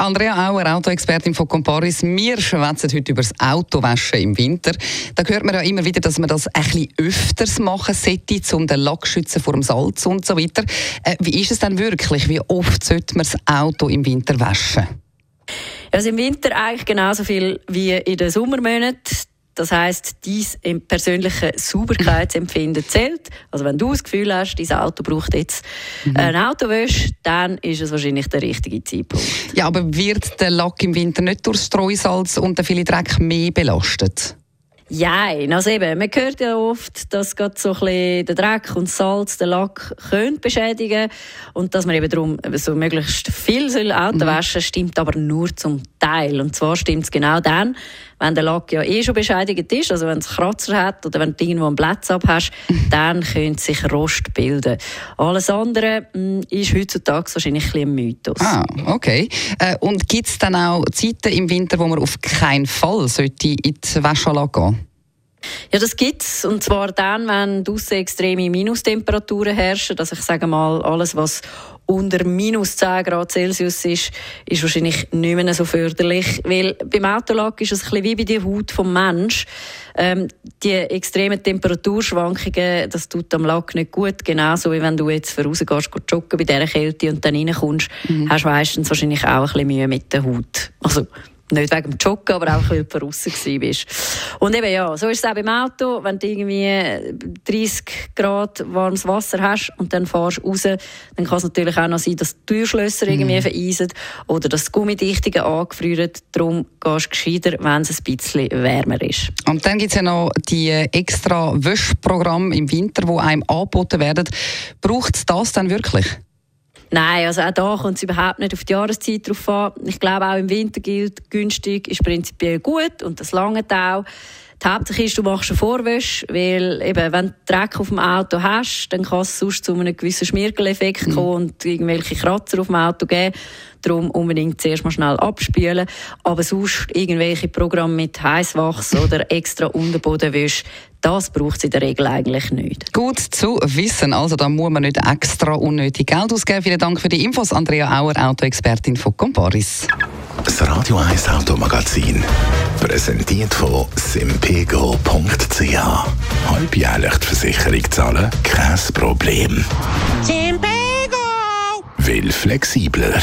Andrea Auer, Autoexpertin von Comparis. Wir schwätzen heute über das Autowaschen im Winter. Da hört man ja immer wieder, dass man das bisschen öfters machen sollte, um den Lack zu schützen vor dem Salz und so weiter. Äh, wie ist es denn wirklich? Wie oft sollte man das Auto im Winter waschen? Also im Winter eigentlich genauso viel wie in den Sommermonaten. Das heißt, dein persönliche Sauberkeitsempfinden zählt. Also wenn du das Gefühl hast, dein Auto braucht jetzt mhm. ein Autowäsche, dann ist es wahrscheinlich der richtige Zeitpunkt. Ja, aber wird der Lack im Winter nicht durch Streusalz und den vielen Dreck mehr belastet? Ja, also eben, man hört ja oft, dass gerade so ein bisschen der Dreck und Salz den Lack können beschädigen und dass man eben darum so möglichst viel soll Auto mhm. waschen stimmt aber nur zum Teil. Und zwar stimmt es genau dann, wenn der Lack ja eh schon beschädigt ist, also wenn es Kratzer hat oder wenn du irgendwo einen Platz ab hast, mhm. dann könnte sich Rost bilden. Alles andere mh, hm, ist heutzutage wahrscheinlich ein, ein Mythos. Ah, okay. Äh, und gibt es dann auch Zeiten im Winter, wo man auf keinen Fall sollte in die Waschanlage gehen ja, das gibt es. Und zwar dann, wenn draussen extreme Minustemperaturen herrschen. Also ich sage mal, alles, was unter minus 10 Grad Celsius ist, ist wahrscheinlich nicht mehr so förderlich. Weil beim Autolack ist es ein bisschen wie bei der Haut vom Mensch. Ähm, die extremen Temperaturschwankungen, das tut am Lack nicht gut. Genauso wie wenn du jetzt rausgehst, joggen bei dieser Kälte und dann reinkommst, mhm. hast du meistens wahrscheinlich auch ein bisschen Mühe mit der Haut. Also, nicht wegen dem Joggen, aber auch, weil du draußen warst. Und eben, ja, so ist es auch beim Auto. Wenn du irgendwie 30 Grad warmes Wasser hast und dann fährst du raus, dann kann es natürlich auch noch sein, dass die Türschlösser mm. irgendwie vereisen oder dass die Gummidichtungen angefrieren. Darum gehst du gescheiter, wenn es ein bisschen wärmer ist. Und dann gibt es ja noch die extra Wäschprogramme im Winter, die einem angeboten werden. Braucht es das dann wirklich? Nein, also auch da kommt es überhaupt nicht auf die Jahreszeit drauf an. Ich glaube, auch im Winter gilt, günstig ist prinzipiell gut und das lange auch. Die Hauptsache ist, du machst eine Vorwäsche, weil eben, wenn du Dreck auf dem Auto hast, dann kann es sonst zu einem gewissen Schmirgeleffekt mhm. kommen und irgendwelche Kratzer auf dem Auto geben. Darum unbedingt zuerst mal schnell abspülen. Aber sonst irgendwelche Programme mit Heißwachs oder extra Unterbodenwäsche, das braucht es in der Regel eigentlich nicht. Gut zu wissen. Also da muss man nicht extra unnötig Geld ausgeben. Vielen Dank für die Infos, Andrea Auer, Autoexpertin von Comparis. Das Radio 1 Automagazin. Präsentiert von simpego.ch. Halbjährlich die Versicherung zahlen? Kein Problem. Simpego! Will flexibler.